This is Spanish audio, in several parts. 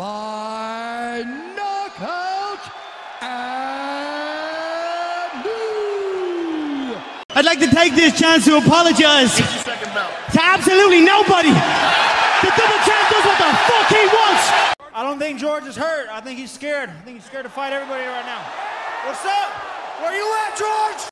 by knockout and new. I'd like to take this chance to apologize to absolutely nobody. The double champ does what the fuck he wants. I don't think George is hurt. I think he's scared. I think he's scared to fight everybody right now. What's up? Where you at, George?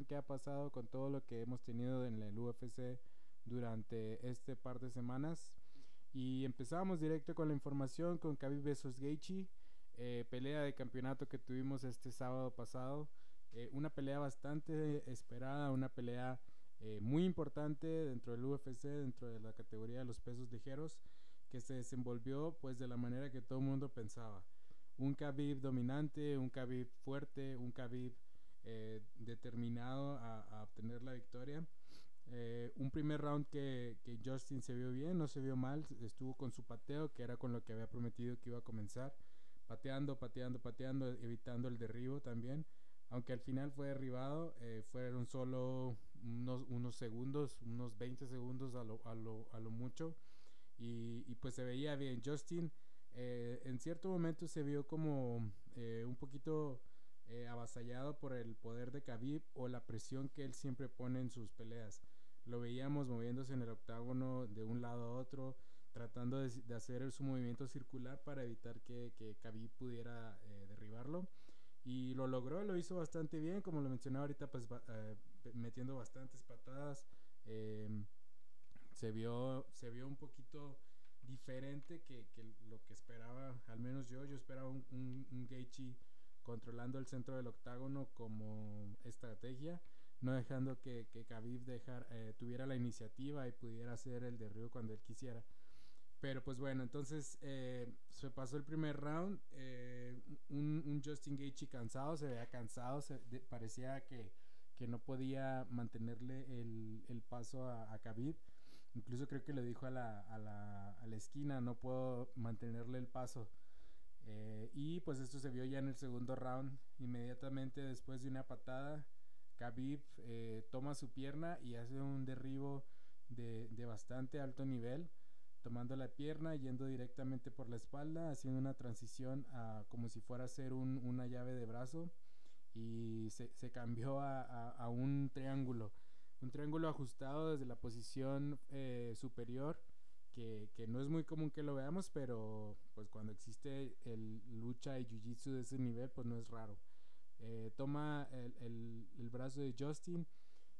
Información que ha pasado, con todo lo que hemos tenido en el UFC durante este par de semanas. Y empezamos directo con la información con Khabib vs Gaethje, eh, pelea de campeonato que tuvimos este sábado pasado. Eh, una pelea bastante esperada, una pelea eh, muy importante dentro del UFC, dentro de la categoría de los pesos ligeros que se desenvolvió pues de la manera que todo el mundo pensaba. Un Khabib dominante, un Khabib fuerte, un Khabib eh, determinado a, a, obtener la victoria. Eh, un primer round que, que, Justin se vio bien, no se vio mal, estuvo con su pateo, que era con lo que había prometido que iba a comenzar, pateando, pateando, pateando, evitando el derribo también. Aunque al final fue derribado, eh, fueron solo unos, unos, segundos, unos 20 segundos a lo, a lo, a lo mucho y, y, pues se veía bien. Justin eh, en cierto momento se vio como eh, un poquito eh, avasallado por el poder de Khabib o la presión que él siempre pone en sus peleas. Lo veíamos moviéndose en el octágono de un lado a otro, tratando de, hacer su movimiento circular para evitar que, que Khabib pudiera eh, derribarlo. Y lo logró, lo hizo bastante bien, como lo mencionaba ahorita, pues eh, metiendo bastantes patadas. Eh, se vio, se vio un poquito diferente que, que, lo que esperaba, al menos yo, yo esperaba un, un, un controlando el centro del octágono como estrategia, no dejando que, que Khabib dejar, eh, tuviera la iniciativa y pudiera hacer el derribo cuando él quisiera. Pero pues bueno, entonces eh, se pasó el primer round, eh, un, Justin Gaethje cansado, se veía cansado, parecía que, que, no podía mantenerle el, el paso a, a Khabib. Incluso creo que le dijo a la, a la, a la esquina, no puedo mantenerle el paso. Eh, y pues esto se vio ya en el segundo round. Inmediatamente después de una patada, Khabib eh, toma su pierna y hace un derribo de, de, bastante alto nivel, tomando la pierna, yendo directamente por la espalda, haciendo una transición a, como si fuera a ser un, una llave de brazo y se, se cambió a, a, un triángulo un triángulo ajustado desde la posición eh, superior que, que, no es muy común que lo veamos pero pues cuando existe el lucha y jiu jitsu de ese nivel pues no es raro. Eh, toma el, el, el, brazo de Justin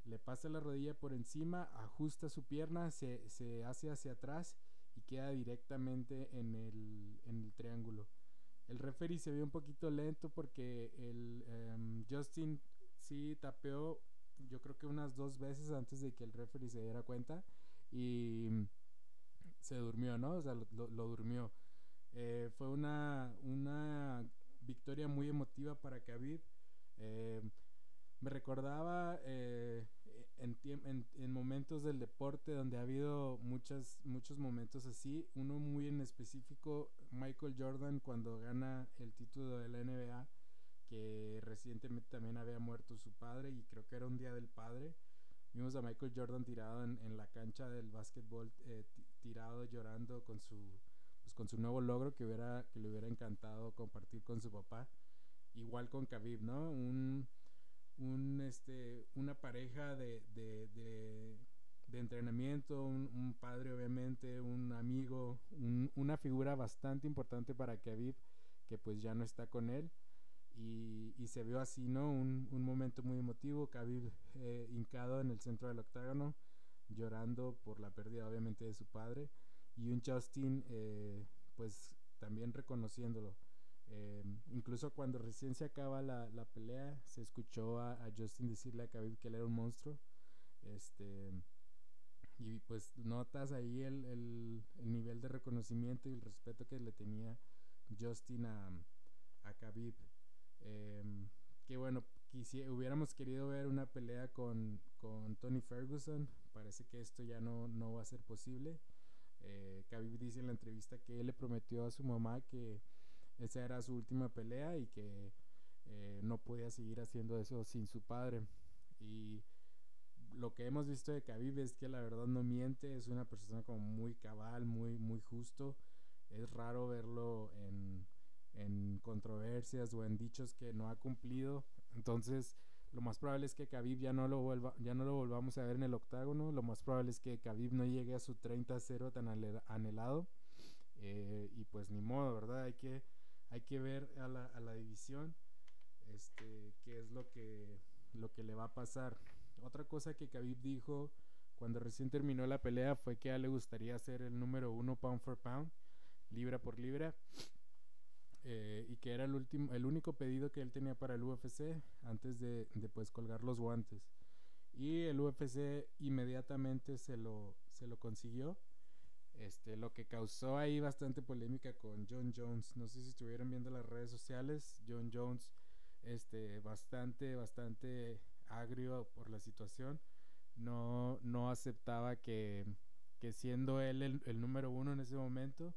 le pasa la rodilla por encima ajusta su pierna se, se hace hacia atrás y queda directamente en el, en el triángulo. El referee se vio un poquito lento porque el um, Justin sí tapeó yo creo que unas dos veces antes de que el referee se diera cuenta y se durmió, ¿no? O sea, lo, durmió. Eh, fue una, una victoria muy emotiva para Khabib. Eh, me recordaba eh, en, en, en, momentos del deporte donde ha habido muchas, muchos momentos así. Uno muy en específico, Michael Jordan cuando gana el título de la NBA que recientemente también había muerto su padre y creo que era un día del padre. Vimos a Michael Jordan tirado en, en la cancha del básquetbol, eh, tirado llorando con su, pues con su nuevo logro que, hubiera, que le hubiera encantado compartir con su papá. Igual con Khabib, ¿no? Un, un, este, una pareja de, de, de, entrenamiento, un, un, padre obviamente, un amigo, un, una figura bastante importante para Khabib que pues ya no está con él y, y, se vio así, ¿no? Un, un momento muy emotivo, Khabib eh, hincado en el centro del octágono, llorando por la pérdida obviamente de su padre. y un Justin eh, pues también reconociéndolo. Eh, incluso cuando recién se acaba la, la pelea, se escuchó a, a, Justin decirle a Khabib que él era un monstruo. Este, y pues notas ahí el, el, el, nivel de reconocimiento y el respeto que le tenía Justin a, a Khabib. Eh, que bueno, hubiéramos querido ver una pelea con, con, Tony Ferguson. Parece que esto ya no, no va a ser posible. Eh, Khabib dice en la entrevista que él le prometió a su mamá que esa era su última pelea y que eh, no podía seguir haciendo eso sin su padre. Y lo que hemos visto de Khabib es que la verdad no miente, es una persona como muy cabal, muy, muy justo. Es raro verlo en, en controversias o en dichos que no ha cumplido. Entonces, lo más probable es que Khabib ya no lo vuelva, ya no lo volvamos a ver en el octágono. Lo más probable es que Khabib no llegue a su 30-0 tan anhelado. Eh, y pues ni modo, ¿verdad? Hay que, hay que ver a la, a la división este, qué es lo que, lo que le va a pasar. Otra cosa que Khabib dijo cuando recién terminó la pelea fue que a él le gustaría ser el número uno pound for pound, libra por libra. Eh, y que era el último el único pedido que él tenía para el UFC antes de, de pues colgar los guantes. Y el UFC inmediatamente se lo se lo consiguió. Este lo que causó ahí bastante polémica con John Jones. No sé si estuvieron viendo las redes sociales. John Jones este bastante bastante agrio por la situación. No no aceptaba que que siendo él el, el número uno en ese momento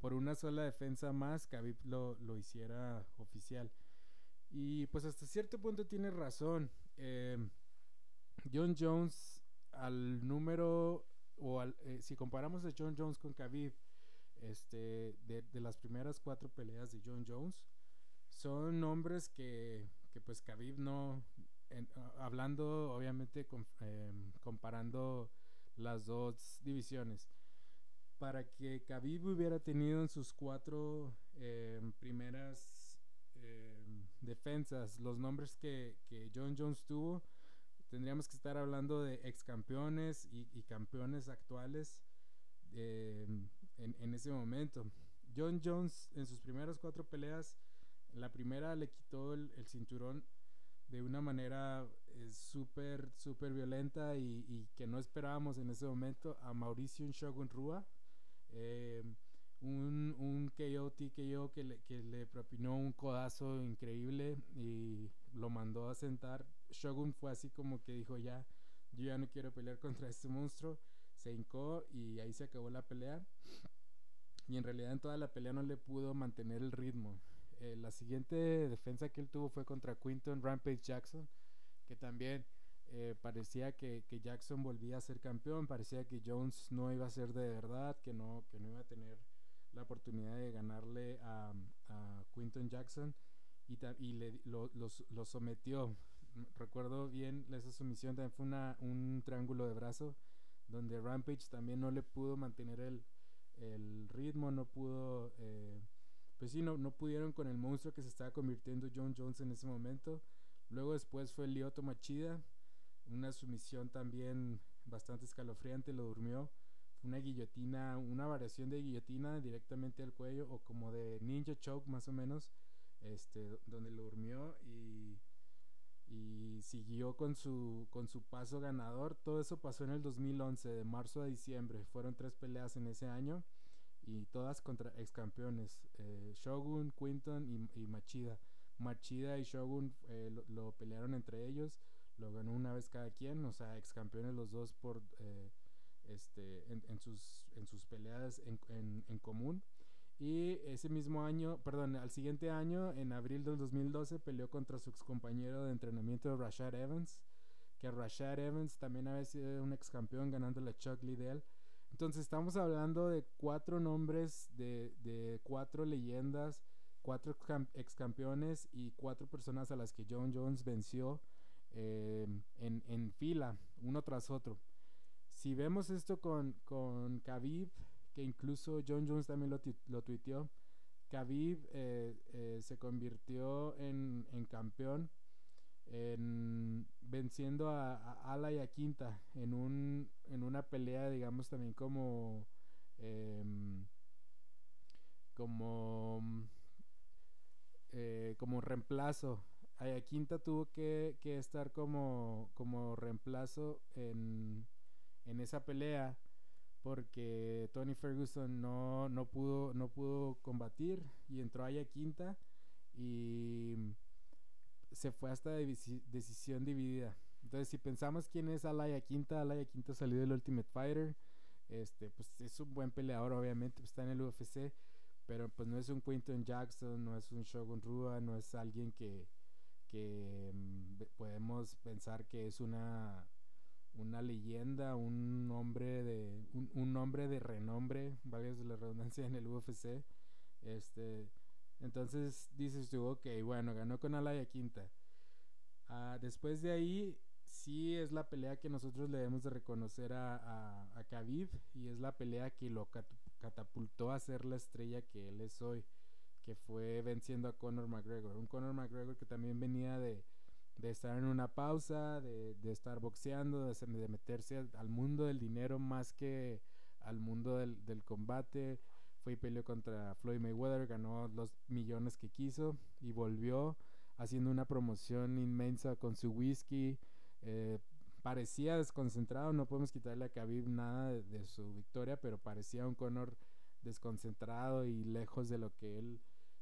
por una sola defensa más, Khabib lo, lo hiciera oficial. Y pues hasta cierto punto tiene razón. Eh, John Jones al número, o al, eh, si comparamos a John Jones con Khabib, este, de, de, las primeras cuatro peleas de John Jones, son nombres que, que pues Khabib no, hablando obviamente eh, comparando las dos divisiones para que Khabib hubiera tenido en sus cuatro eh, primeras eh, defensas los nombres que, que, John Jones tuvo, tendríamos que estar hablando de ex campeones y, campeones actuales eh, en, en, ese momento. John Jones en sus primeras cuatro peleas, la primera le quitó el, cinturón de una manera súper, súper violenta y, y, que no esperábamos en ese momento a Mauricio Shogun Rua eh, un, un KO TKO que le, que le propinó un codazo increíble y lo mandó a sentar. Shogun fue así como que dijo ya, yo ya no quiero pelear contra este monstruo. Se hincó y ahí se acabó la pelea. Y en realidad en toda la pelea no le pudo mantener el ritmo. Eh, la siguiente defensa que él tuvo fue contra Quinton Rampage Jackson, que también eh, parecía que, que, Jackson volvía a ser campeón, parecía que Jones no iba a ser de verdad, que no, que no iba a tener la oportunidad de ganarle a, a Quinton Jackson y, y le, lo, los, lo, sometió. Recuerdo bien, esa sumisión también fue una, un triángulo de brazo donde Rampage también no le pudo mantener el, el ritmo, no pudo, eh, pues sí, no, no pudieron con el monstruo que se estaba convirtiendo John Jones en ese momento. Luego después fue Lyoto Machida, una sumisión también bastante escalofriante, lo durmió. Una guillotina, una variación de guillotina directamente al cuello o como de ninja choke más o menos, este, donde lo durmió y, y siguió con su, con su paso ganador. Todo eso pasó en el 2011, de marzo a diciembre. Fueron tres peleas en ese año y todas contra ex campeones, eh, Shogun, Quinton y, y, Machida. Machida y Shogun eh, lo, lo, pelearon entre ellos lo ganó una vez cada quien, o sea, ex campeones los dos por eh, este en, en, sus en sus peleas en, en, en, común. Y ese mismo año, perdón, al siguiente año, en abril del 2012, peleó contra su ex compañero de entrenamiento Rashad Evans, que Rashad Evans también había sido un ex campeón ganando la Chuck Liddell. Entonces estamos hablando de cuatro nombres, de, de cuatro leyendas, cuatro ex campeones y cuatro personas a las que John Jones venció eh, en, en, fila, uno tras otro. Si vemos esto con, con Khabib, que incluso John Jones también lo, lo tuiteó, Khabib eh, eh, se convirtió en, en campeón en, venciendo a, a, Ala y a Quinta en, un, en una pelea, digamos, también como em, como, eh, como reemplazo. Ayaquinta tuvo que, estar como, reemplazo en, en esa pelea porque Tony Ferguson no, pudo, combatir y entró Aya Quinta y se fue hasta decisión dividida. Entonces, si pensamos quién es Alaya Quinta, Alaya Quinta salió del Ultimate Fighter. Este, pues es un buen peleador, obviamente, pues, está en el UFC, pero pues no es un Quinton Jackson, no es un Shogun Rua, no es alguien que, que mm, podemos pensar que es una una leyenda, un hombre de un, un hombre de renombre, valga la redundancia en el UFC. Este, entonces dices tú, ok, bueno, ganó con Alaya Quinta. Ah, después de ahí, sí es la pelea que nosotros le debemos de reconocer a, a, a Khabib y es la pelea que lo catapultó a ser la estrella que él es hoy, que fue venciendo a Conor McGregor. Un Conor McGregor que también venía de, de estar en una pausa, de, de estar boxeando, de, de, meterse al mundo del dinero más que al mundo del, del combate. Fue y peleó contra Floyd Mayweather, ganó los millones que quiso y volvió haciendo una promoción inmensa con su whisky. Eh, parecía desconcentrado, no podemos quitarle a Khabib nada de, de, su victoria, pero parecía un Conor desconcentrado y lejos de lo que él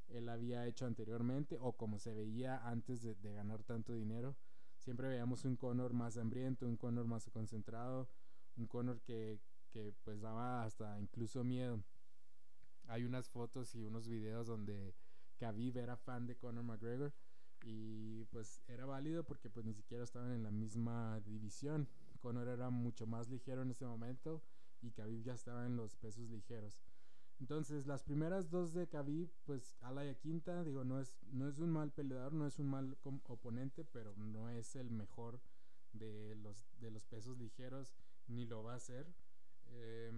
él había hecho anteriormente o como se veía antes de, ganar tanto dinero. Siempre veíamos un Conor más hambriento, un Conor más concentrado, un Conor que, que pues daba hasta incluso miedo. Hay unas fotos y unos videos donde Khabib era fan de Conor McGregor y pues era válido porque pues ni siquiera estaban en la misma división. Conor era mucho más ligero en ese momento y Khabib ya estaba en los pesos ligeros. Entonces, las primeras dos de Khabib, pues Alaya Quinta, digo, no es, no es un mal peleador, no es un mal oponente, pero no es el mejor de los, de los pesos ligeros, ni lo va a ser. Eh,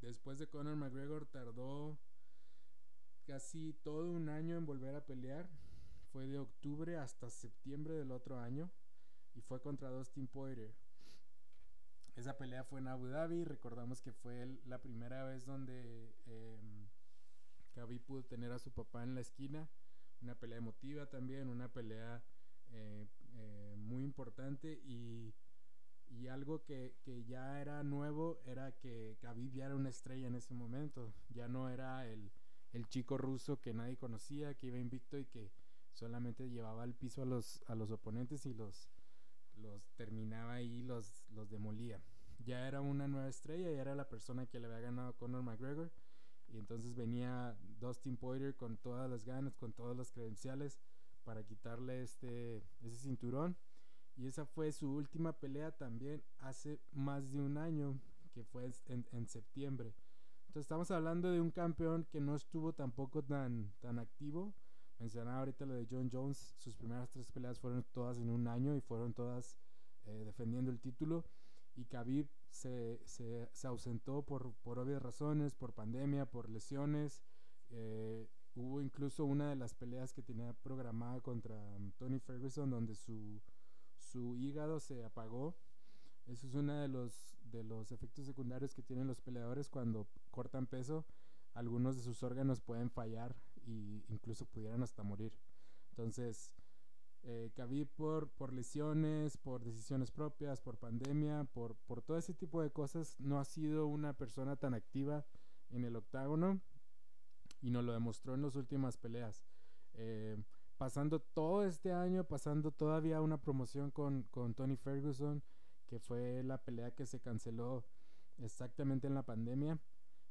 después de Conor McGregor tardó casi todo un año en volver a pelear. Fue de octubre hasta septiembre del otro año y fue contra Dustin Poirier. Esa pelea fue en Abu Dhabi. Recordamos que fue la primera vez donde eh, pudo tener a su papá en la esquina. Una pelea emotiva también, una pelea eh, eh, muy importante y, y algo que, que, ya era nuevo era que Khabib ya era una estrella en ese momento. Ya no era el, el chico ruso que nadie conocía, que iba invicto y que solamente llevaba al piso a los, a los oponentes y los, los terminaba ahí, los, los demolía. Ya era una nueva estrella, ya era la persona que le había ganado Conor McGregor. Y entonces venía Dustin Poirier con todas las ganas, con todas las credenciales para quitarle este, ese cinturón. Y esa fue su última pelea también hace más de un año, que fue en, en septiembre. Entonces estamos hablando de un campeón que no estuvo tampoco tan, tan activo. Mencionaba ahorita lo de John Jones, sus primeras tres peleas fueron todas en un año y fueron todas eh, defendiendo el título. Y Khabib se, se, se ausentó por, por, obvias razones, por pandemia, por lesiones. Eh, hubo incluso una de las peleas que tenía programada contra um, Tony Ferguson donde su, su hígado se apagó. Eso es uno de los, de los efectos secundarios que tienen los peleadores cuando cortan peso. Algunos de sus órganos pueden fallar y incluso pudieran hasta morir. Entonces, eh, por, por lesiones, por decisiones propias, por pandemia, por, por todo ese tipo de cosas, no ha sido una persona tan activa en el octágono y nos lo demostró en las últimas peleas. Eh, pasando todo este año, pasando todavía una promoción con, con Tony Ferguson, que fue la pelea que se canceló exactamente en la pandemia.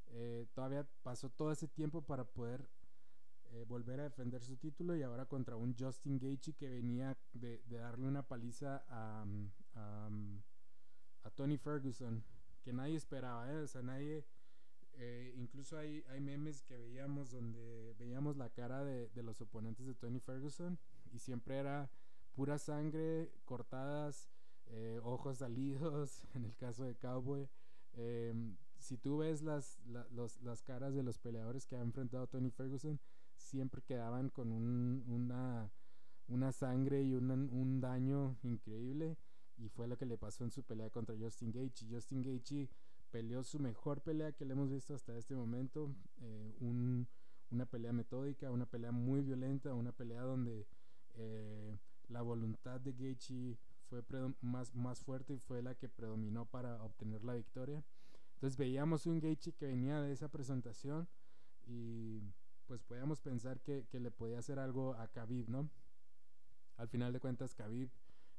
Eh, todavía pasó todo ese tiempo para poder eh, volver a defender su título y ahora contra un Justin Gaethje que venía de, darle una paliza a, a, Tony Ferguson que nadie esperaba, ¿eh? o sea, nadie, eh, incluso hay, hay memes que veíamos donde veíamos la cara de, de, los oponentes de Tony Ferguson y siempre era pura sangre, cortadas, eh, ojos salidos, en el caso de Cowboy. Em, si tú ves las, la, las caras de los peleadores que ha enfrentado Tony Ferguson, siempre quedaban con un, una, una, sangre y un, un, daño increíble. Y fue lo que le pasó en su pelea contra Justin Gaethje. Justin Gaethje peleó su mejor pelea que le hemos visto hasta este momento. Eh, una pelea metódica, una pelea muy violenta, una pelea donde eh, la voluntad de Gaethje fue más, más fuerte y fue la que predominó para obtener la victoria. Entonces veíamos un Gaethje que venía de esa presentación y pues podíamos pensar que, que le podía hacer algo a Khabib, ¿no? Al final de cuentas Khabib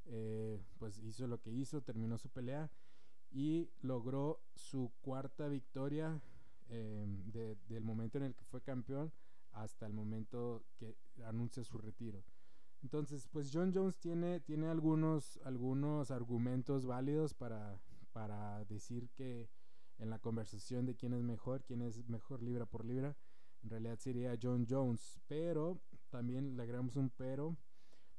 eh, pues hizo lo que hizo, terminó su pelea y logró su cuarta victoria eh, del momento en el que fue campeón hasta el momento que anuncia su retiro. Entonces, pues John Jones tiene, tiene algunos, algunos argumentos válidos para, para decir que en la conversación de quién es mejor, quién es mejor libra por libra, en realidad sería John Jones. Pero también le agregamos un pero,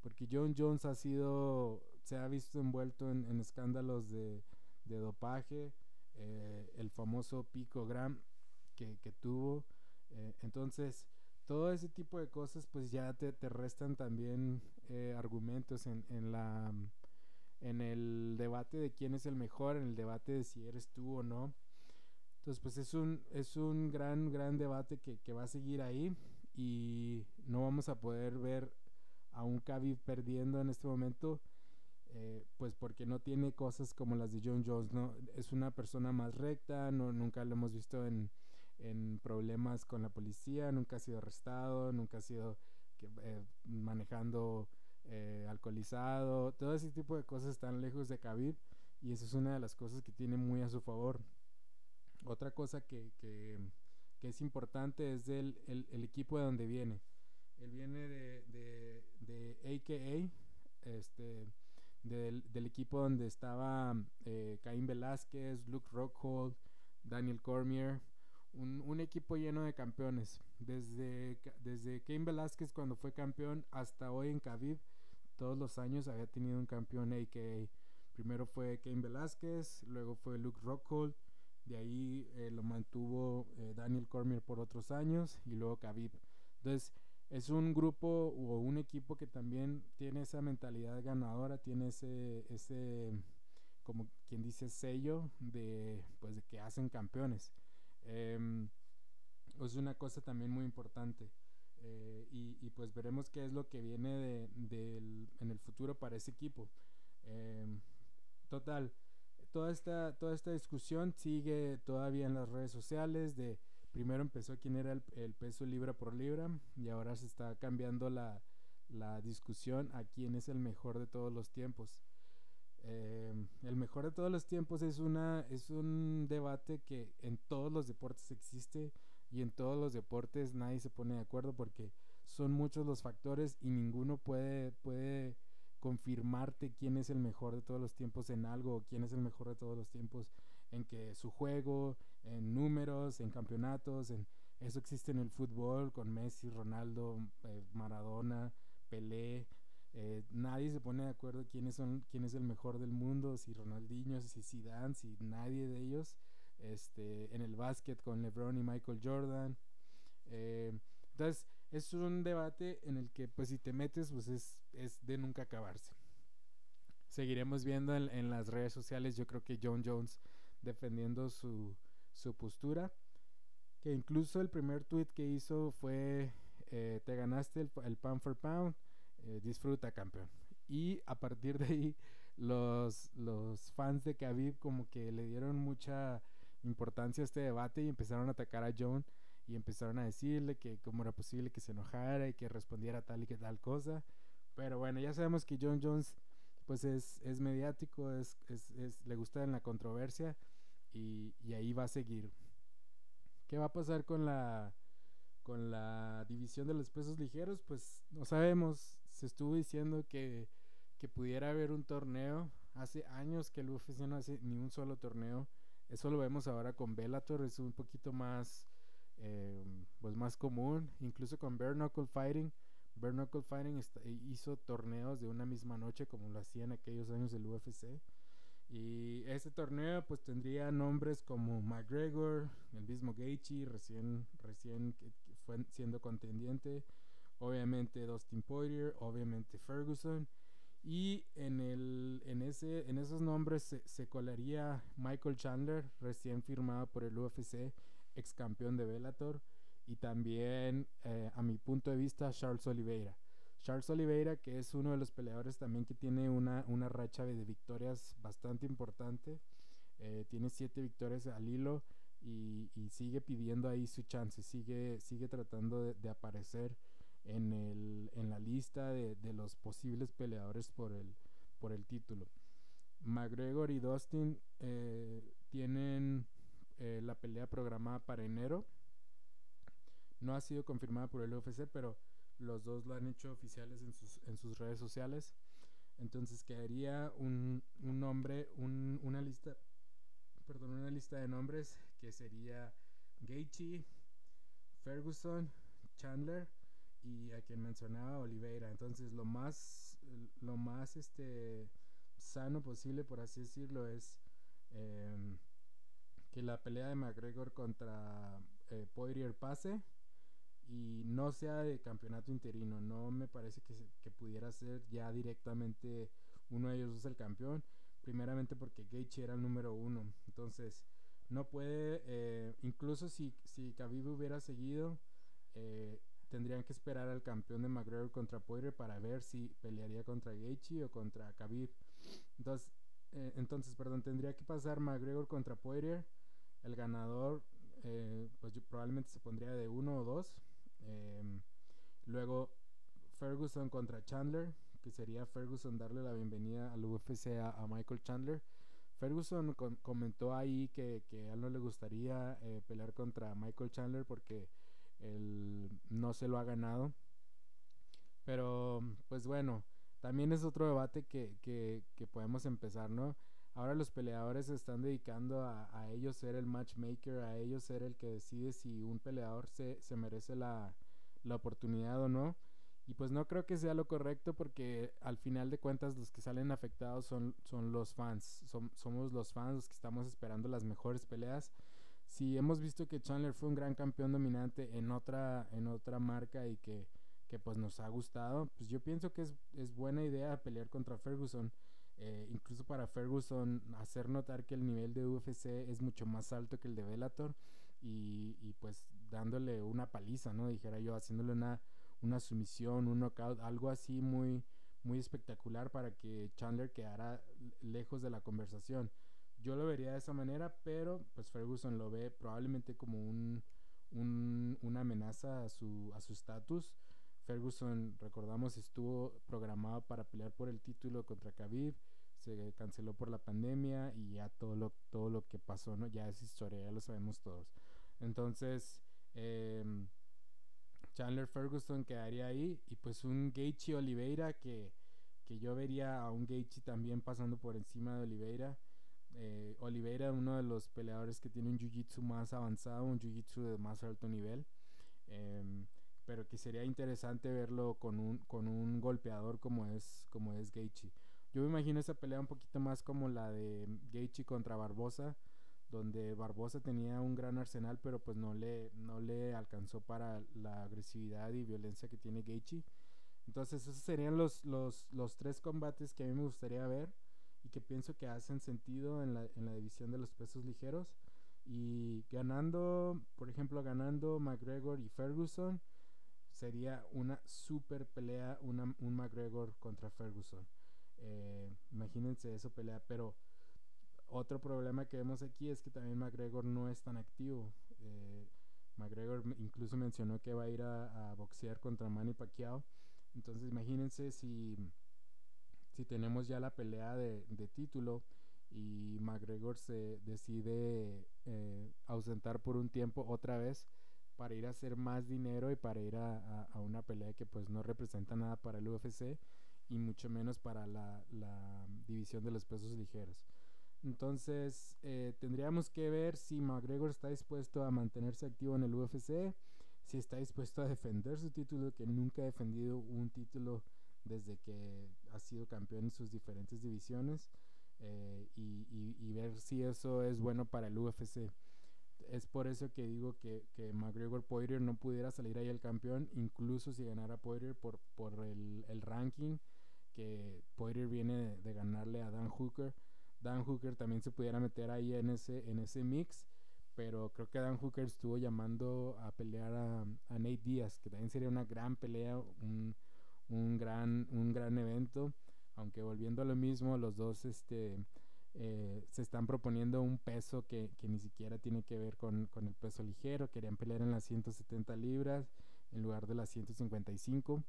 porque John Jones ha sido, se ha visto envuelto en, escándalos de, dopaje, eh, el famoso picogram que, que tuvo. Eh, entonces, todo ese tipo de cosas pues ya te, te restan también eh, argumentos en, en, la en el debate de quién es el mejor, en el debate de si eres tú o no. Entonces pues es un, es un gran, gran debate que, que va a seguir ahí y no vamos a poder ver a un Khabib perdiendo en este momento. Eh, pues porque no tiene cosas como las de John Jones, ¿no? Es una persona más recta, no, nunca lo hemos visto en, en problemas con la policía, nunca ha sido arrestado, nunca ha sido eh, manejando eh, alcoholizado, todo ese tipo de cosas están lejos de Khabib y eso es una de las cosas que tiene muy a su favor. Otra cosa que, que, es importante es el, el, equipo de donde viene. Él viene de, de, de AKA, este, del, del, equipo donde estaba eh, Caín Velázquez, Luke Rockhold, Daniel Cormier, un, equipo lleno de campeones. Desde, desde Cain Velázquez cuando fue campeón hasta hoy en Khabib, todos los años había tenido un campeón AKA. Primero fue Cain Velázquez, luego fue Luke Rockhold, de ahí eh, lo mantuvo eh, Daniel Cormier por otros años y luego Khabib. Entonces es un grupo o un equipo que también tiene esa mentalidad ganadora, tiene ese, ese como quien dice sello de pues de que hacen campeones. Em, es una cosa también muy importante. Eh, y, pues veremos qué es lo que viene de, en el futuro para ese equipo. Em, total, toda esta, toda esta discusión sigue todavía en las redes sociales. De primero empezó quién era el, el peso libra por libra y ahora se está cambiando la, la discusión a quién es el mejor de todos los tiempos. Eh, el mejor de todos los tiempos es una es un debate que en todos los deportes existe y en todos los deportes nadie se pone de acuerdo porque son muchos los factores y ninguno puede puede confirmarte quién es el mejor de todos los tiempos en algo quién es el mejor de todos los tiempos en que su juego, en números, en campeonatos, en eso existe en el fútbol con Messi, Ronaldo, eh, Maradona, Pelé, eh, nadie se pone de acuerdo quiénes son, quién es el mejor del mundo, si Ronaldinho, si Zidane, si nadie de ellos. Este, en el básquet con LeBron y Michael Jordan. Eh, entonces, es un debate en el que, pues, si te metes, pues es, es de nunca acabarse. Seguiremos viendo en, las redes sociales, yo creo que John Jones defendiendo su, su postura. Que incluso el primer tweet que hizo fue: eh, Te ganaste el, el pound for pound eh, disfruta campeón. Y a partir de ahí los, los fans de Khabib como que le dieron mucha importancia a este debate y empezaron a atacar a John y empezaron a decirle que cómo era posible que se enojara y que respondiera tal y que tal cosa. Pero bueno, ya sabemos que John Jones pues es, es mediático, es, le gusta en la controversia y, y ahí va a seguir. ¿Qué va a pasar con la con la división de los pesos ligeros? Pues no sabemos se estuvo diciendo que, que pudiera haber un torneo. Hace años que el UFC no hace ni un solo torneo. Eso lo vemos ahora con Bellator, es un poquito más, eh, pues más común. Incluso con Bare Knuckle Fighting. Bare Knuckle Fighting hizo torneos de una misma noche como lo hacía en aquellos años del UFC. Y este torneo pues tendría nombres como McGregor, el mismo Gaethje, recién, recién fue siendo contendiente obviamente Dustin Poirier, obviamente Ferguson Y en, el, en, ese, en esos nombres se, se colaría Michael Chandler, recién firmado por el UFC, ex campeón de Bellator. Y también, eh, a mi punto de vista, Charles Oliveira. Charles Oliveira, que es uno de los peleadores también que tiene una, una racha de victorias bastante importante. Eh, tiene siete victorias al hilo y, sigue pidiendo ahí su chance, sigue, sigue tratando de, de aparecer en, el, en la lista de, de, los posibles peleadores por el, por el título. McGregor y Dustin eh, tienen eh, la pelea programada para enero. No ha sido confirmada por el UFC, pero los dos lo han hecho oficiales en sus, en sus redes sociales. Entonces quedaría un, un nombre, un, una lista, perdón, una lista de nombres que sería Gaethje, Ferguson, Chandler y a quien mencionaba Oliveira. Entonces lo más, lo más este sano posible, por así decirlo, es eh, que la pelea de McGregor contra eh, Poirier pase y no sea de campeonato interino. No me parece que, que pudiera ser ya directamente uno de ellos es el campeón. Primeramente porque Gaethje era el número uno. Entonces no puede, eh, incluso si, si Khabib hubiera seguido, eh, tendrían que esperar al campeón de McGregor contra Poirier para ver si pelearía contra Gaethje o contra Khabib. Entonces, eh, entonces, perdón, tendría que pasar McGregor contra Poirier. El ganador, eh, pues probablemente se pondría de uno o dos. Eh, luego Ferguson contra Chandler, que sería Ferguson darle la bienvenida al UFC a, Michael Chandler. Ferguson com comentó ahí que, que, a él no le gustaría eh, pelear contra Michael Chandler porque él no se lo ha ganado. Pero, pues bueno, también es otro debate que, que, que podemos empezar, ¿no? Ahora los peleadores se están dedicando a, ellos ser el matchmaker, a ellos ser el que decide si un peleador se, se merece la, la, oportunidad o no. Y pues no creo que sea lo correcto porque al final de cuentas los que salen afectados son, son los fans. Som, somos los fans los que estamos esperando las mejores peleas. Si hemos visto que Chandler fue un gran campeón dominante en otra, en otra marca y que, que pues nos ha gustado, pues yo pienso que es, es buena idea pelear contra Ferguson. Eh, incluso para Ferguson hacer notar que el nivel de UFC es mucho más alto que el de Bellator y, pues dándole una paliza, ¿no? Dijera yo, haciéndole una, una sumisión, un knockout, algo así muy, muy espectacular para que Chandler quedara lejos de la conversación. Yo lo vería de esa manera, pero pues Ferguson lo ve probablemente como un, un, una amenaza a su a su estatus. Ferguson, recordamos, estuvo programado para pelear por el título contra Khabib, se canceló por la pandemia y ya todo lo, todo lo que pasó, ¿no? Ya es historia, ya lo sabemos todos. Entonces, eh, Chandler Ferguson quedaría ahí y pues un Gaethje Oliveira que, que yo vería a un Gaethje también pasando por encima de Oliveira. Eh, Oliveira, uno de los peleadores que tiene un jiu-jitsu más avanzado, un jiu-jitsu de más alto nivel. Eh, pero que sería interesante verlo con un, con un golpeador como es, como es Gaethje. Yo me imagino esa pelea un poquito más como la de Gaethje contra Barbosa, donde Barbosa tenía un gran arsenal, pero pues no le, no le alcanzó para la agresividad y violencia que tiene Gaethje. Entonces esos serían los, los, los tres combates que a mí me gustaría ver y que pienso que hacen sentido en la, en la división de los pesos ligeros. Y ganando, por ejemplo, ganando McGregor y Ferguson, sería una super pelea, una, un McGregor contra Ferguson. Eh, imagínense eso pelea, pero otro problema que vemos aquí es que también McGregor no es tan activo. Eh, McGregor incluso mencionó que va a ir a, boxear contra Manny Pacquiao. Entonces imagínense si, si tenemos ya la pelea de, de título y McGregor se decide eh, ausentar por un tiempo otra vez para ir a hacer más dinero y para ir a, a, a, una pelea que pues no representa nada para el UFC y mucho menos para la, la división de los pesos ligeros. Entonces eh, tendríamos que ver si McGregor está dispuesto a mantenerse activo en el UFC, si está dispuesto a defender su título, que nunca ha defendido un título desde que ha sido campeón en sus diferentes divisiones, eh, y, y, y ver si eso es bueno para el UFC es por eso que digo que, que McGregor Poirier no pudiera salir ahí el campeón, incluso si ganara Poirier por, por el, el ranking, que Poirier viene de, ganarle a Dan Hooker. Dan Hooker también se pudiera meter ahí en ese, en ese mix, pero creo que Dan Hooker estuvo llamando a pelear a, a Nate Diaz, que también sería una gran pelea, un, un, gran, un gran evento. Aunque volviendo a lo mismo, los dos este, eh, se están proponiendo un peso que, que, ni siquiera tiene que ver con, con el peso ligero. Querían pelear en las 170 libras en lugar de las 155.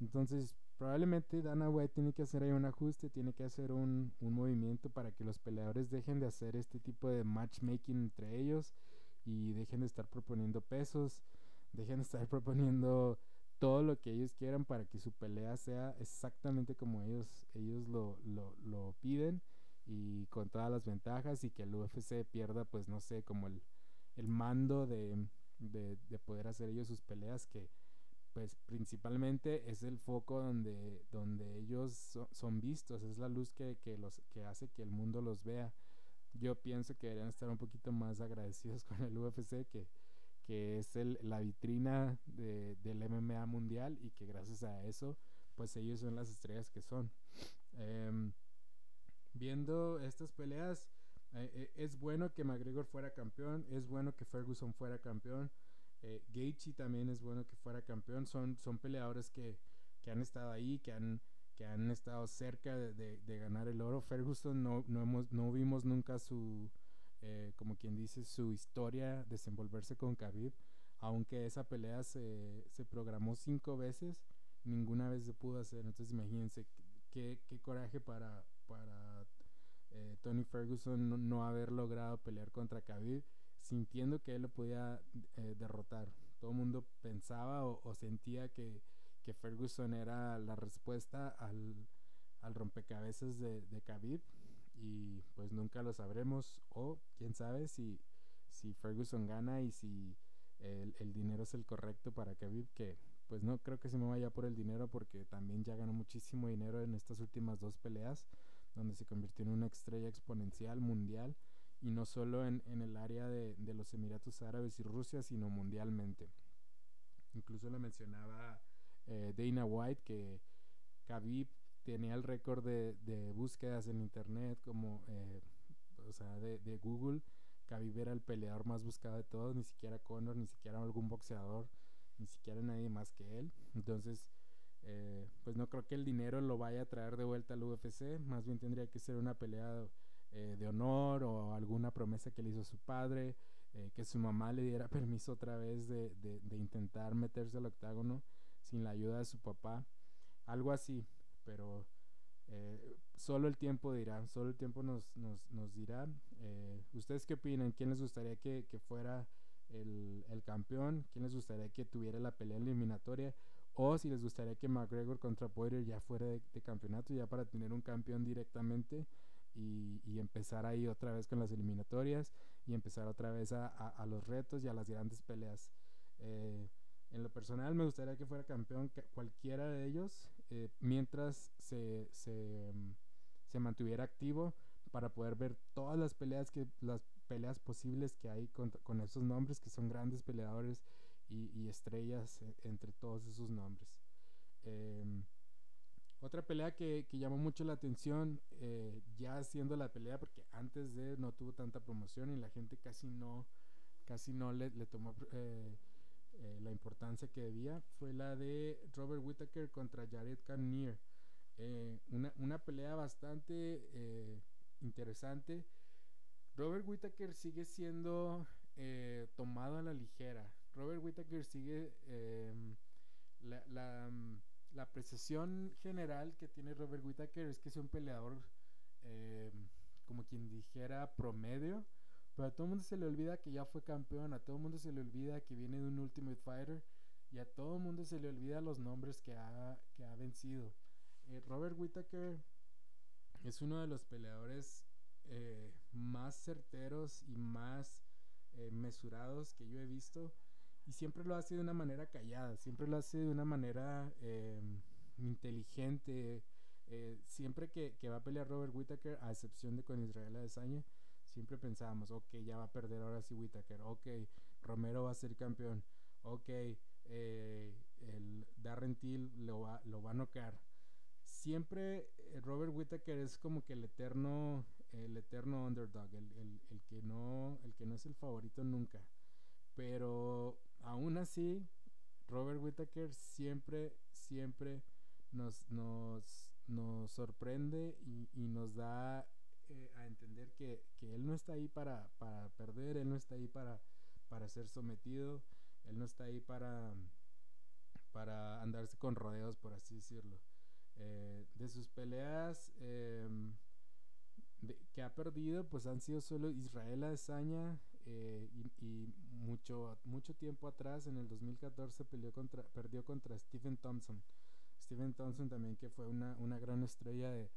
Entonces, probablemente Dana White tiene que hacer ahí un ajuste, tiene que hacer un, un, movimiento para que los peleadores dejen de hacer este tipo de matchmaking entre ellos y dejen de estar proponiendo pesos, dejen de estar proponiendo todo lo que ellos quieran para que su pelea sea exactamente como ellos, ellos lo, lo, lo piden y con todas las ventajas y que el UFC pierda pues no sé como el, el mando de, de, de poder hacer ellos sus peleas que pues principalmente es el foco donde, donde ellos so, son vistos, es la luz que, que, los, que hace que el mundo los vea. Yo pienso que deberían estar un poquito más agradecidos con el UFC, que, que es el, la vitrina de, del MMA mundial y que gracias a eso, pues ellos son las estrellas que son. Eh, viendo estas peleas, eh, eh, es bueno que McGregor fuera campeón, es bueno que Ferguson fuera campeón. Eh, también es bueno que fuera campeón. Son, son peleadores que, que han estado ahí, que han, que han estado cerca de, de, de ganar el oro. Ferguson no, no, hemos, no vimos nunca su, eh, como quien dice, su historia desenvolverse con Khabib. Aunque esa pelea se, se programó cinco veces, ninguna vez se pudo hacer. Entonces imagínense qué, qué coraje para, para eh, Tony Ferguson no, no, haber logrado pelear contra Khabib sintiendo que él lo podía eh, derrotar. Todo el mundo pensaba o, sentía que, que, Ferguson era la respuesta al, al rompecabezas de, de Khabib y pues nunca lo sabremos o quién sabe si, si Ferguson gana y si el, el, dinero es el correcto para Khabib que pues no creo que se me vaya por el dinero porque también ya ganó muchísimo dinero en estas últimas dos peleas donde se convirtió en una estrella exponencial mundial y no solo en, en el área de, de, los Emiratos Árabes y Rusia, sino mundialmente. Incluso le mencionaba eh, Dana White que Khabib tenía el récord de, de, búsquedas en internet, como, eh, o sea, de, de, Google. Khabib era el peleador más buscado de todos, ni siquiera Conor, ni siquiera algún boxeador, ni siquiera nadie más que él. Entonces, eh, pues no creo que el dinero lo vaya a traer de vuelta al UFC, más bien tendría que ser una pelea eh, de honor o alguna promesa que le hizo su padre, eh, que su mamá le diera permiso otra vez de, de, intentar meterse al octágono sin la ayuda de su papá, algo así, pero eh, solo el tiempo dirá, solo el tiempo nos, nos, nos dirá. Eh, ¿Ustedes qué opinan? ¿Quién les gustaría que, que fuera el, el, campeón? ¿Quién les gustaría que tuviera la pelea eliminatoria? O si les gustaría que McGregor contra Poirier ya fuera de campeonato, ya para tener un campeón directamente y, y, empezar ahí otra vez con las eliminatorias y empezar otra vez a, a, a los retos y a las grandes peleas. Eh, en lo personal me gustaría que fuera campeón cualquiera de ellos eh, mientras se, se, um, se, mantuviera activo para poder ver todas las peleas que las peleas posibles que hay con, con esos nombres que son grandes peleadores y, y estrellas eh, entre todos esos nombres. Eh, otra pelea que, que, llamó mucho la atención, eh, ya siendo la pelea, porque antes de no tuvo tanta promoción y la gente casi no, casi no le, le tomó eh, eh, la importancia que debía, fue la de Robert Whittaker contra Jared Cannonier. Una, una, pelea bastante interesante. Robert Whittaker sigue siendo tomado a la ligera. Robert Whittaker sigue la, la la apreciación general que tiene Robert Whittaker es que es un peleador, eh, como quien dijera, promedio. Pero a todo el mundo se le olvida que ya fue campeón, a todo el mundo se le olvida que viene de un Ultimate Fighter y a todo el mundo se le olvida los nombres que ha, que ha vencido. Eh, Robert Whittaker es uno de los peleadores eh, más certeros y más mesurados que yo he visto y siempre lo hace de una manera callada, siempre lo hace de una manera eh, inteligente. Eh, siempre que, que, va a pelear Robert Whittaker, a excepción de con Israel Adesanya, siempre pensábamos, ok, ya va a perder ahora sí Whittaker, ok, Romero va a ser campeón, ok, eh, el Darren Till lo va, lo va a noquear. siempre Robert Whittaker es como que el eterno, el eterno underdog, el, el, el, que no, el que no es el favorito nunca. Pero aún así, Robert Whittaker siempre, siempre nos, nos, nos sorprende y, nos da eh, a entender que, que, él no está ahí para, para perder, él no está ahí para, para ser sometido, él no está ahí para, para andarse con rodeos, por así decirlo. Eh, de sus peleas de, que ha perdido, pues han sido solo Israel Adesanya eh, y, y, mucho, mucho tiempo atrás, en el 2014, peleó contra, perdió contra Stephen Thompson. Stephen Thompson también que fue una, una gran estrella de,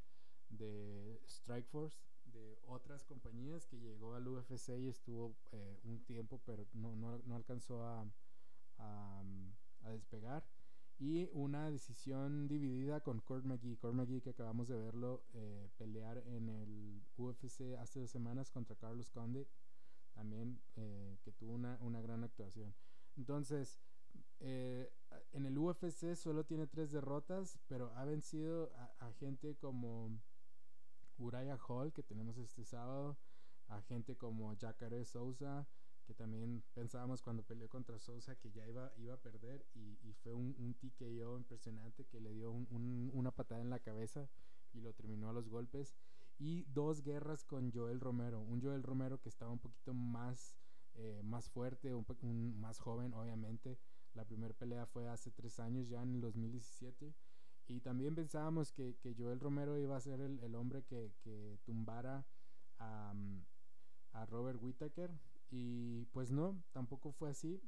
de Strikeforce, de otras compañías que llegó al UFC y estuvo eh, un tiempo, pero no, no, no alcanzó a, a, a, despegar. Y una decisión dividida con Kurt McGee. Kurt McGee que acabamos de verlo eh, pelear en el UFC hace dos semanas contra Carlos Conde. También eh, que tuvo una, una, gran actuación. Entonces, eh, en el UFC solo tiene tres derrotas, pero ha vencido a, a gente como Uriah Hall, que tenemos este sábado, a gente como Jacare Souza, que también pensábamos cuando peleó contra Souza que ya iba, iba a perder y, y fue un, un, TKO impresionante que le dio un, un, una patada en la cabeza y lo terminó a los golpes. Y dos guerras con Joel Romero, un Joel Romero que estaba un poquito más, eh, más fuerte, un, más joven obviamente. La primera pelea fue hace tres años, ya en el 2017. Y también pensábamos que, que Joel Romero iba a ser el, el hombre que, que tumbara a, a Robert Whittaker y pues no, tampoco fue así.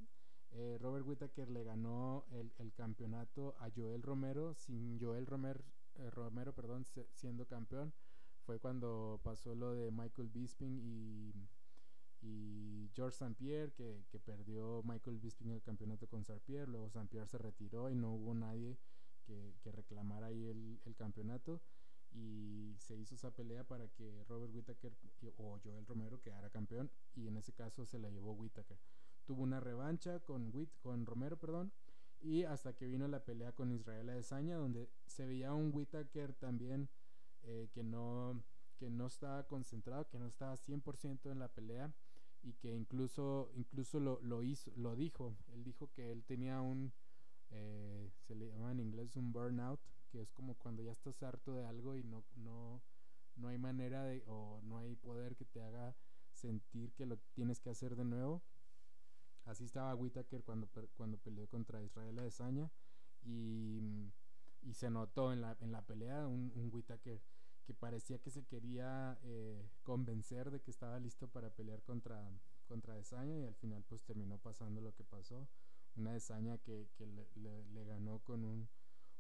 Eh, Robert Whittaker le ganó el, el, campeonato a Joel Romero, sin Joel Romero, eh, Romero perdón, siendo campeón. Fue cuando pasó lo de Michael Bisping y, George St. Pierre, que, que, perdió Michael Bisping el campeonato con St. Pierre. Luego St. Pierre se retiró y no hubo nadie que, que reclamara ahí el, el campeonato y se hizo esa pelea para que Robert Whittaker o Joel Romero quedara campeón y en ese caso se la llevó Whittaker. Tuvo una revancha con, Whit con Romero, perdón, y hasta que vino la pelea con Israel Adesanya donde se veía un Whittaker también eh, que no que no estaba concentrado, que no estaba 100% en la pelea y que incluso incluso lo, lo hizo, lo dijo, él dijo que él tenía un eh, se le llama en inglés un burnout, que es como cuando ya estás harto de algo y no, no, no hay manera de, o no hay poder que te haga sentir que lo tienes que hacer de nuevo. Así estaba Whitaker cuando, cuando peleó contra Israel Adesanya y, y se notó en la, en la pelea un, un Whitaker que parecía que se quería eh, convencer de que estaba listo para pelear contra, contra Adesanya y al final pues terminó pasando lo que pasó. Una Adesanya que, que le, ganó con un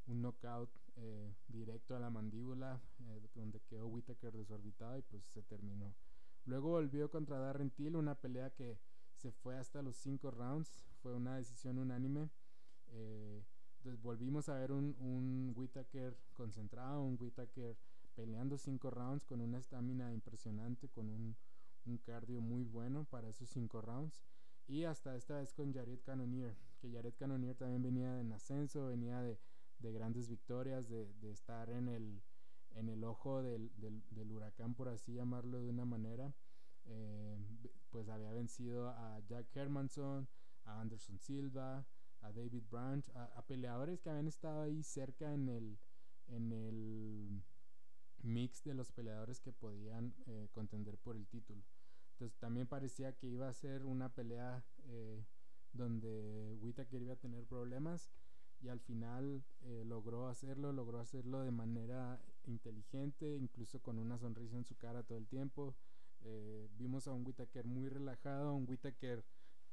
un knockout eh, directo a la mandíbula, eh, donde quedó Whitaker desorbitado y pues se terminó. Luego volvió contra Darren Till, una pelea que se fue hasta los 5 rounds, fue una decisión unánime. Eh, entonces volvimos a ver un, un Whitaker concentrado, un Whitaker peleando 5 rounds con una estamina impresionante, con un, un cardio muy bueno para esos 5 rounds. Y hasta esta vez con Jared Cannonier, que Jared Cannonier también venía en ascenso, venía de de grandes victorias, de, de estar en el, en el ojo del, del, del, huracán, por así llamarlo de una manera. Eh, pues había vencido a Jack Hermanson, a Anderson Silva, a David Branch, a, peleadores que habían estado ahí cerca en el, en el mix de los peleadores que podían eh, contender por el título. Entonces también parecía que iba a ser una pelea eh, donde Whitaker iba a tener problemas y al final eh, logró hacerlo, logró hacerlo de manera inteligente, incluso con una sonrisa en su cara todo el tiempo. Vimos a un Whitaker muy relajado, un Whitaker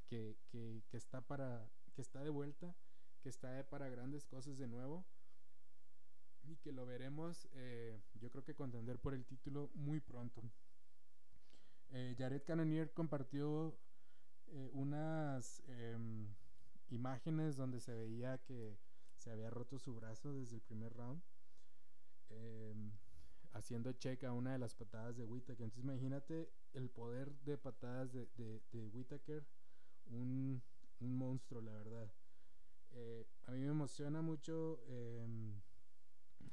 que, que, que, está para, que está de vuelta, que está para grandes cosas de nuevo y que lo veremos, eh, yo creo que contender por el título muy pronto. Eh, Jared Cannonier compartió eh, unas em, imágenes donde se veía que se había roto su brazo desde el primer round. Eh, haciendo check a una de las patadas de Whitaker. Entonces imagínate el poder de patadas de, de. Un, un, monstruo, la verdad. Eh, a mí me emociona mucho eh,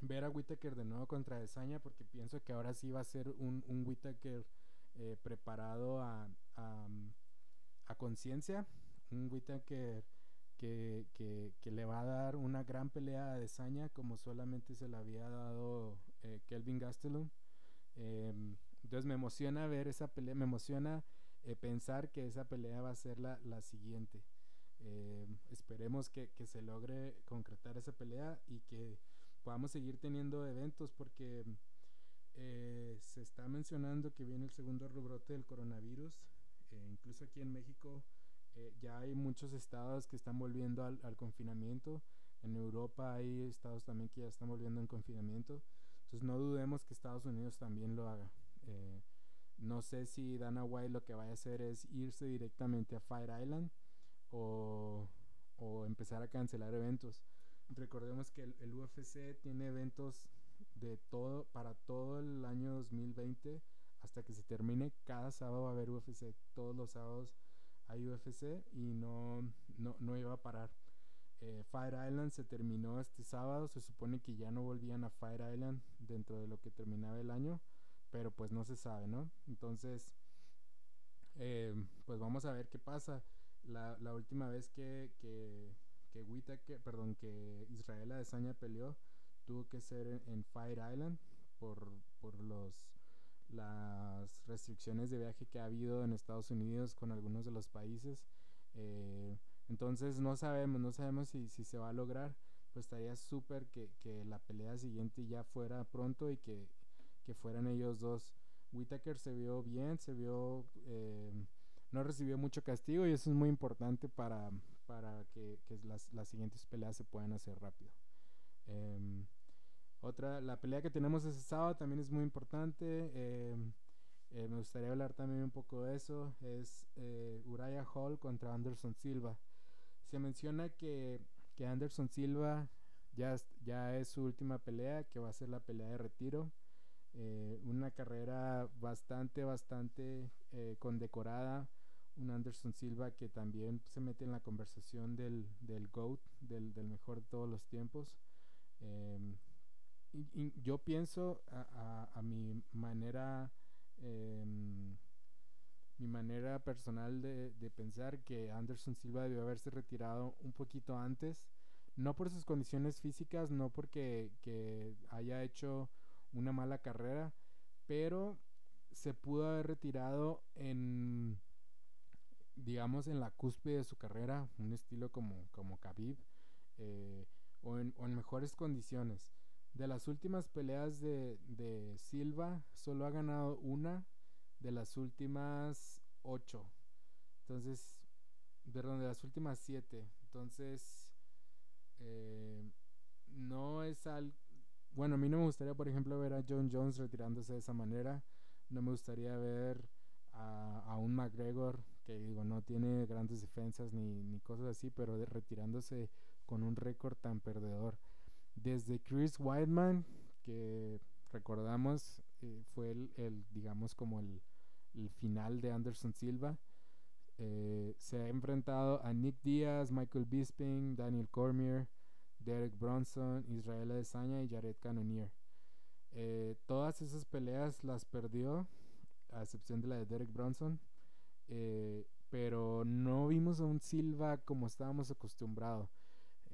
ver a Whittaker de nuevo contra Desaña porque pienso que ahora sí va a ser un, un Whittaker eh, preparado a, a, a conciencia, un Whittaker que, que, que, le va a dar una gran pelea a Desaña como solamente se le había dado eh, Kelvin Gastelum. Eh, entonces me emociona ver esa pelea, me emociona eh, pensar que esa pelea va a ser la, la siguiente. Eh, esperemos que, que, se logre concretar esa pelea y que podamos seguir teniendo eventos porque eh, se está mencionando que viene el segundo rebrote del coronavirus. Eh, incluso aquí en México eh, ya hay muchos estados que están volviendo al, al, confinamiento. En Europa hay estados también que ya están volviendo en confinamiento. Entonces no dudemos que Estados Unidos también lo haga. Eh, no sé si Dana White lo que vaya a hacer es irse directamente a Fire Island o, o empezar a cancelar eventos. Recordemos que el, UFC tiene eventos de todo para todo el año 2020 hasta que se termine. Cada sábado va a haber UFC. Todos los sábados hay UFC y no, no, no iba a parar. Eh, Fire Island se terminó este sábado. Se supone que ya no volvían a Fire Island dentro de lo que terminaba el año. Pero pues no se sabe, ¿no? Entonces, eh, pues vamos a ver qué pasa. La, la última vez que, que, que Whittaker, perdón, que Israel Adesanya peleó, tuvo que ser en, Fire Island por, por los las restricciones de viaje que ha habido en Estados Unidos con algunos de los países. Eh, entonces no sabemos, no sabemos si, si se va a lograr. Pues estaría súper que, que, la pelea siguiente ya fuera pronto y que, que fueran ellos dos. Whitaker se vio bien, se vio... Eh, no recibió mucho castigo y eso es muy importante para, para que, las, las, siguientes peleas se puedan hacer rápido. Eh, otra, la pelea que tenemos ese sábado también es muy importante. Eh, eh, me gustaría hablar también un poco de eso. Es eh, Uriah Hall contra Anderson Silva. Se menciona que, que Anderson Silva ya, ya es su última pelea, que va a ser la pelea de retiro. Eh, una carrera bastante, bastante eh, condecorada. Un Anderson Silva que también se mete en la conversación del, del GOAT, del, del mejor de todos los tiempos. Eh, y, yo pienso a, mi manera, eh, mi manera personal de, de, pensar que Anderson Silva debió haberse retirado un poquito antes, no por sus condiciones físicas, no porque que haya hecho una mala carrera, pero se pudo haber retirado en digamos en la cúspide de su carrera, un estilo como, como Khabib, eh, o, en, mejores condiciones. De las últimas peleas de, de, Silva, solo ha ganado una de las últimas ocho. Entonces, perdón, de las últimas siete. Entonces, eh, no es al. Bueno, a mí no me gustaría, por ejemplo, ver a John Jones retirándose de esa manera. No me gustaría ver a, un McGregor que, digo, no tiene grandes defensas ni, ni cosas así, pero retirándose con un récord tan perdedor desde Chris Weidman, que recordamos eh, fue el, el, digamos, como el, el, final de Anderson Silva. Eh, se ha enfrentado a Nick Diaz, Michael Bisping, Daniel Cormier, Derek Bronson, Israel Adesanya y Jared Cannonier. Eh, todas esas peleas las perdió, a excepción de la de Derek Bronson. Eh, pero no vimos a un Silva como estábamos acostumbrados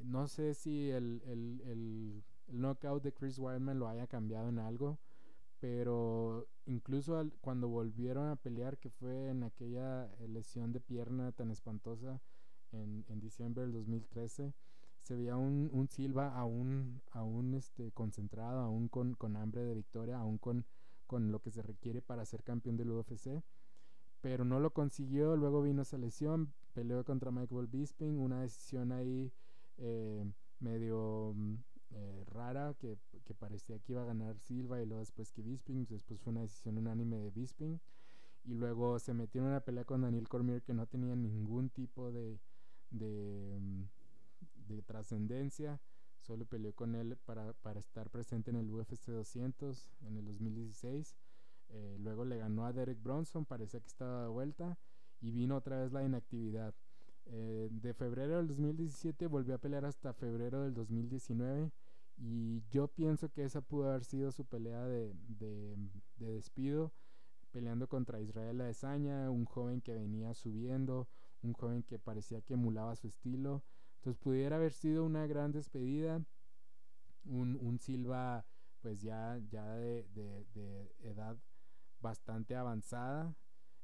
no sé si el, el, el, el, knockout de Chris Weidman lo haya cambiado en algo, pero incluso al, cuando volvieron a pelear, que fue en aquella lesión de pierna tan espantosa en, en diciembre del 2013, se veía un, un Silva aún, aún este, concentrado, aún con, con hambre de victoria, aún con, con lo que se requiere para ser campeón del UFC pero no lo consiguió, luego vino esa lesión, peleó contra Michael Bisping, una decisión ahí eh, medio mm, eh, rara que, que, parecía que iba a ganar Silva y luego después que Bisping, después fue una decisión unánime de Bisping. Y luego se metió en una pelea con Daniel Cormier que no tenía ningún tipo de, de, mm, de trascendencia, solo peleó con él para, para, estar presente en el UFC 200 en el 2016. Eh, luego le ganó a Derek Bronson, parecía que estaba de vuelta y vino otra vez la inactividad. Eh, de febrero del 2017 volvió a pelear hasta febrero del 2019 Y yo pienso que esa pudo haber sido su pelea de, de, de despido, peleando contra Israel Adesanya, un joven que venía subiendo, un joven que parecía que emulaba su estilo. Entonces pudiera haber sido una gran despedida, un, un Silva pues ya, ya de, de, edad bastante avanzada,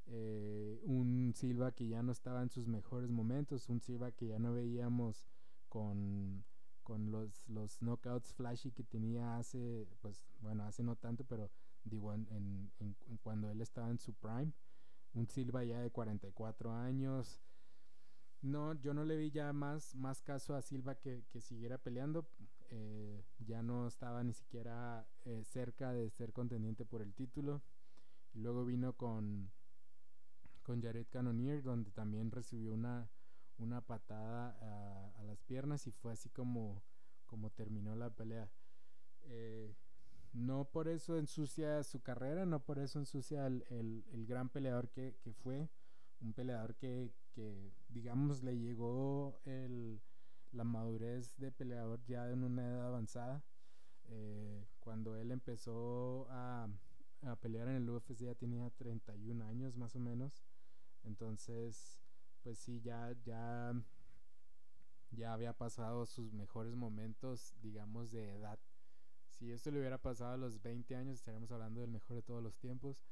eh, un Silva que ya no estaba en sus mejores momentos, un Silva que ya no veíamos con, con los, los knockouts flashy que tenía hace, pues bueno, hace no tanto, pero digo, en, en cuando él estaba en su prime, un Silva ya de 44 años. No, yo no le vi ya más, más caso a Silva que, que siguiera peleando. Eh, ya no estaba ni siquiera eh, cerca de ser contendiente por el título. Y luego vino con, con Jared Cannonier, donde también recibió una, una patada a, las piernas y fue así como, como terminó la pelea. Eh, no por eso ensucia su carrera, no por eso ensucia el, el, el gran peleador que, que, fue, un peleador que, que digamos le llegó el, la madurez de peleador ya en una edad avanzada. Eh, cuando él empezó a, a, pelear en el UFC ya tenía 31 años más o menos. Entonces, pues sí, ya, ya, ya había pasado sus mejores momentos, digamos, de edad. Si esto le hubiera pasado a los 20 años, estaríamos hablando del mejor de todos los tiempos.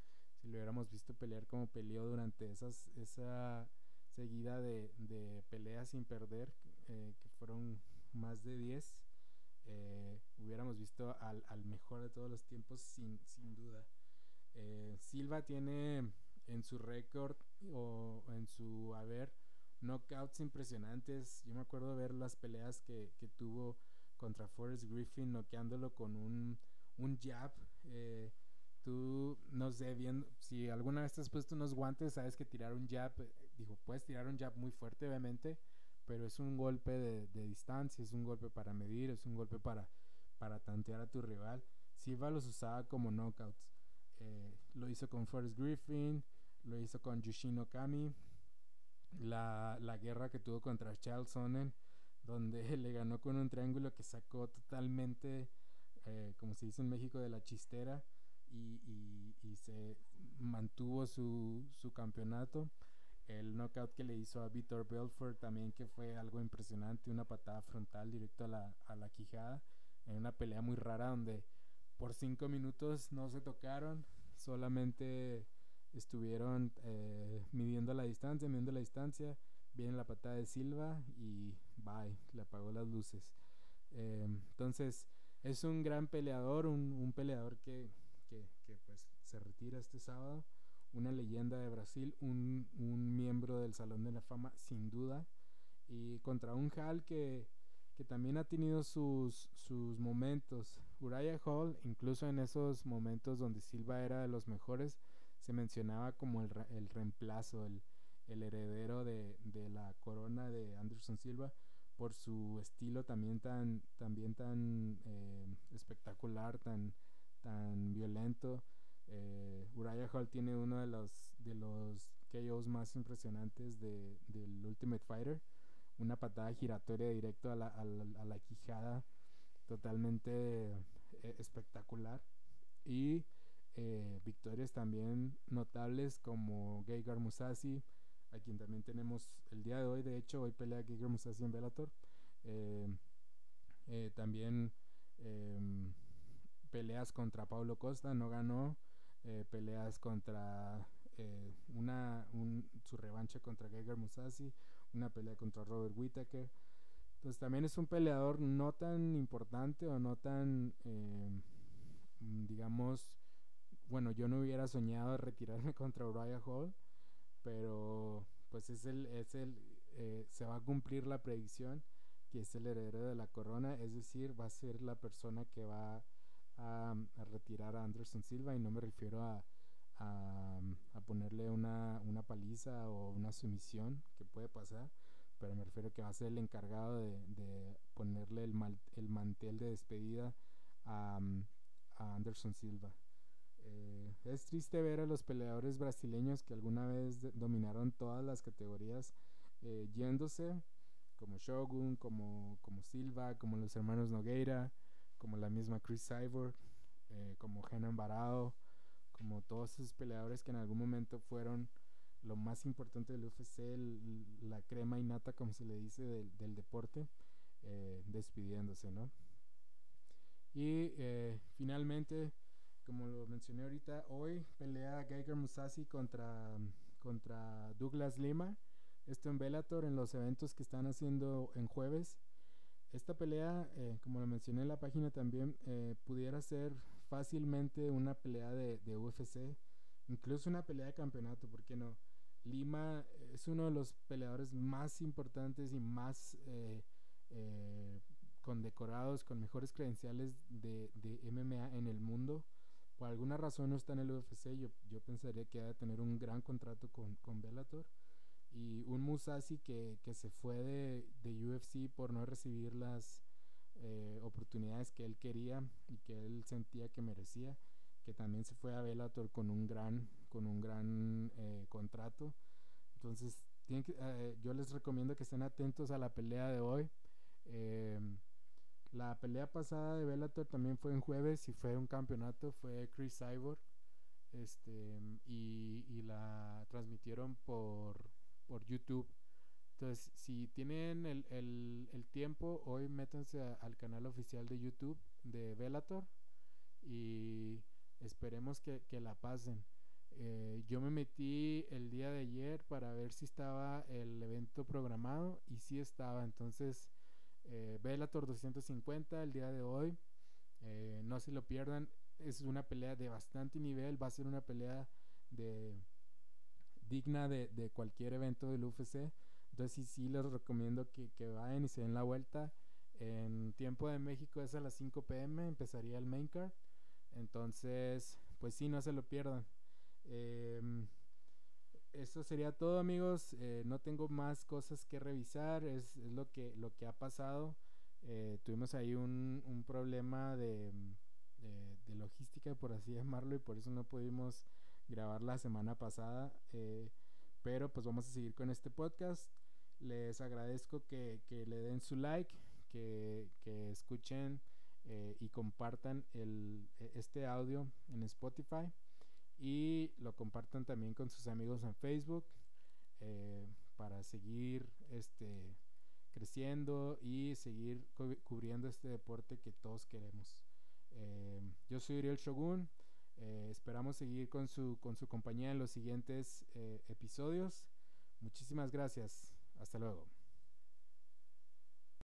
Si lo hubiéramos visto pelear como peleó durante esas, esa seguida de, de peleas sin perder, eh, que fueron más de 10, eh, hubiéramos visto al, al, mejor de todos los tiempos sin, sin duda. Eh, Silva tiene en su récord o en su haber knockouts impresionantes. Yo me acuerdo ver las peleas que, que tuvo contra Forrest Griffin, noqueándolo con un, un jab. Tú, no sé, bien, si alguna vez te has puesto unos guantes, sabes que tirar un jab, digo, puedes tirar un jab muy fuerte, obviamente, pero es un golpe de, de distancia, es un golpe para medir, es un golpe para, para tantear a tu rival. Silva los usaba como knockouts. Eh, lo hizo con Forrest Griffin, lo hizo con Yushin Okami, la, la guerra que tuvo contra Charles Sonnen, donde le ganó con un triángulo que sacó totalmente, eh, como se dice en México, de la chistera y, y, y se mantuvo su, su, campeonato. El knockout que le hizo a Vitor Belfort también que fue algo impresionante, una patada frontal directo a la, a la quijada, en una pelea muy rara donde por cinco minutos no se tocaron, solamente estuvieron eh, midiendo la distancia, midiendo la distancia, viene la patada de Silva y bye, le apagó las luces. Eh, entonces, es un gran peleador, un, un peleador que, que, que, pues se retira este sábado, una leyenda de Brasil, un, un, miembro del Salón de la Fama sin duda, y contra un Hall que, que también ha tenido sus, sus momentos. Uriah Hall, incluso en esos momentos donde Silva era de los mejores, se mencionaba como el, el reemplazo, el, el heredero de, de, la corona de Anderson Silva por su estilo también tan también tan eh, espectacular tan tan violento eh, Uriah Hall tiene uno de los de los KOs más impresionantes de, del Ultimate Fighter una patada giratoria directo a la, a la, a la quijada totalmente eh, espectacular y eh, victorias también notables como Geigar Musasi, a quien también tenemos el día de hoy. De hecho, hoy pelea Geigar Musasi en Bellator. Eh, también em, peleas contra Paulo Costa, no ganó. peleas contra una un, su revancha contra Geigar Musasi, una pelea contra Robert Whittaker. Entonces también es un peleador no tan importante o no tan, digamos, bueno, yo no hubiera soñado retirarme contra Uriah Hall, pero pues es el, es el, eh, se va a cumplir la predicción que es el heredero de la corona, es decir, va a ser la persona que va a, a retirar a Anderson Silva y no me refiero a, a, a ponerle una, una, paliza o una sumisión que puede pasar, pero me refiero que va a ser el encargado de, de ponerle el, mal, el mantel de despedida a, a Anderson Silva. Eh, es triste ver a los peleadores brasileños que alguna vez dominaron todas las categorías eh, yéndose, como Shogun, como, como Silva, como los hermanos Nogueira, como la misma Chris Cyborg, eh, como Henan Barao, como todos esos peleadores que en algún momento fueron lo más importante del UFC, la crema innata, como se le dice, del, deporte, eh, despidiéndose, ¿no? Y eh, finalmente, como lo mencioné ahorita, hoy pelea Geiger Musasi contra, contra Douglas Lima. Esto en Bellator, en los eventos que están haciendo en jueves. Esta pelea, eh, como lo mencioné en la página también, pudiera ser fácilmente una pelea de, de UFC, incluso una pelea de campeonato, ¿por qué no? Lima es uno de los peleadores más importantes y más eh, eh, condecorados, con mejores credenciales de, MMA en el mundo. Por alguna razón no está en el UFC. Yo, pensaría que va a tener un gran contrato con, con Bellator. Y un Musashi que, se fue de, de, UFC por no recibir las eh, oportunidades que él quería y que él sentía que merecía que también se fue a Bellator con un gran, con un gran eh, contrato. Entonces, eh, yo les recomiendo que estén atentos a la pelea de hoy. La pelea pasada de Bellator también fue en jueves y fue un campeonato, fue Chris Cyborg. Este, y, y la transmitieron por, por YouTube. Entonces, si tienen el, el, el tiempo, hoy métanse al canal oficial de YouTube de Bellator y Esperemos que, la pasen. Eh, yo me metí el día de ayer para ver si estaba el evento programado y si estaba. Entonces, eh, Bellator 250 el día de hoy. Eh, no se lo pierdan. Es una pelea de bastante nivel. Va a ser una pelea de digna de, cualquier evento del UFC. Entonces sí, sí les recomiendo que, que vayan y se den la vuelta. En tiempo de México es a las 5 pm. Empezaría el main card. Entonces, pues sí, no se lo pierdan. Em, eso sería todo amigos. Eh, no tengo más cosas que revisar. Es, lo, que, lo que ha pasado. Eh, tuvimos ahí un, un problema de, de, logística, por así llamarlo, y por eso no pudimos grabar la semana pasada. Eh, pero pues vamos a seguir con este podcast. Les agradezco que, que le den su like, que, que escuchen eh, y compartan el, e, este audio en Spotify y lo compartan también con sus amigos en Facebook eh, para seguir este creciendo y seguir cubriendo este deporte que todos queremos. Yo soy Uriel Shogun. Esperamos seguir con su, con su compañía en los siguientes episodios. Muchísimas gracias. Hasta luego.